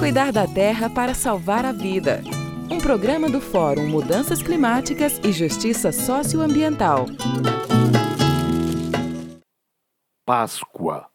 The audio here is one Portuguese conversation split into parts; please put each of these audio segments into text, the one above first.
Cuidar da Terra para salvar a vida. Um programa do Fórum Mudanças Climáticas e Justiça Socioambiental. Páscoa.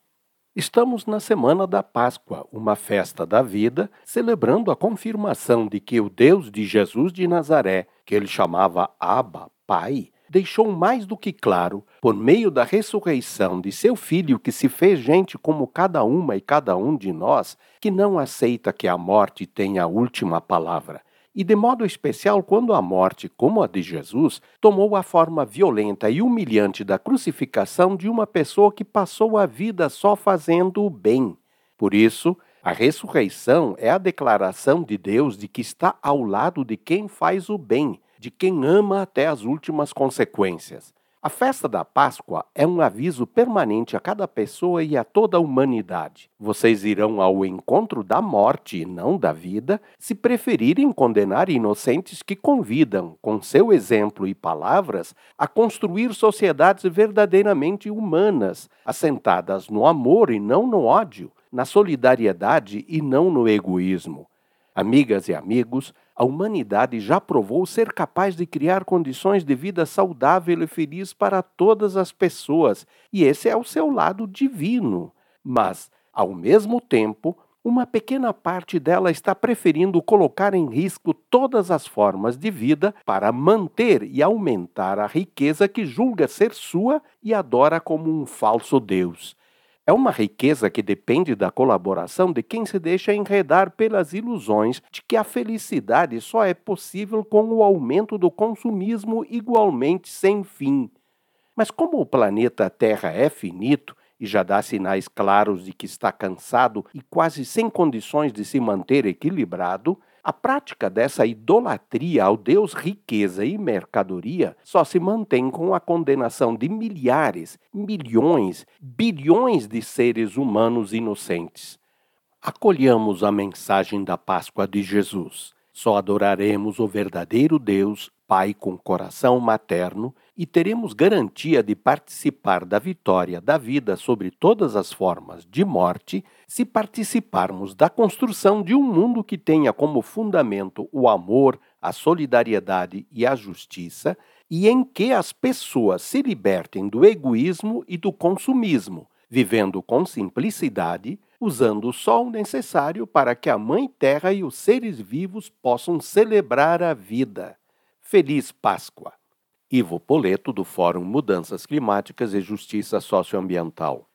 Estamos na semana da Páscoa, uma festa da vida, celebrando a confirmação de que o Deus de Jesus de Nazaré, que ele chamava Abba, Pai, deixou mais do que claro, por meio da ressurreição de seu Filho que se fez gente como cada uma e cada um de nós, que não aceita que a morte tenha a última palavra. E de modo especial quando a morte, como a de Jesus, tomou a forma violenta e humilhante da crucificação de uma pessoa que passou a vida só fazendo o bem. Por isso, a ressurreição é a declaração de Deus de que está ao lado de quem faz o bem de quem ama até as últimas consequências. A festa da Páscoa é um aviso permanente a cada pessoa e a toda a humanidade. Vocês irão ao encontro da morte e não da vida, se preferirem condenar inocentes que convidam, com seu exemplo e palavras, a construir sociedades verdadeiramente humanas, assentadas no amor e não no ódio, na solidariedade e não no egoísmo. Amigas e amigos, a humanidade já provou ser capaz de criar condições de vida saudável e feliz para todas as pessoas, e esse é o seu lado divino. Mas, ao mesmo tempo, uma pequena parte dela está preferindo colocar em risco todas as formas de vida para manter e aumentar a riqueza que julga ser sua e adora como um falso Deus. É uma riqueza que depende da colaboração de quem se deixa enredar pelas ilusões de que a felicidade só é possível com o aumento do consumismo igualmente sem fim. Mas como o planeta Terra é finito e já dá sinais claros de que está cansado e quase sem condições de se manter equilibrado, a prática dessa idolatria ao Deus riqueza e mercadoria só se mantém com a condenação de milhares, milhões, bilhões de seres humanos inocentes. Acolhamos a mensagem da Páscoa de Jesus. Só adoraremos o verdadeiro Deus, Pai com coração materno, e teremos garantia de participar da vitória da vida sobre todas as formas de morte se participarmos da construção de um mundo que tenha como fundamento o amor, a solidariedade e a justiça, e em que as pessoas se libertem do egoísmo e do consumismo, vivendo com simplicidade, usando só o necessário para que a Mãe Terra e os seres vivos possam celebrar a vida. Feliz Páscoa! Ivo Poleto, do Fórum Mudanças Climáticas e Justiça Socioambiental.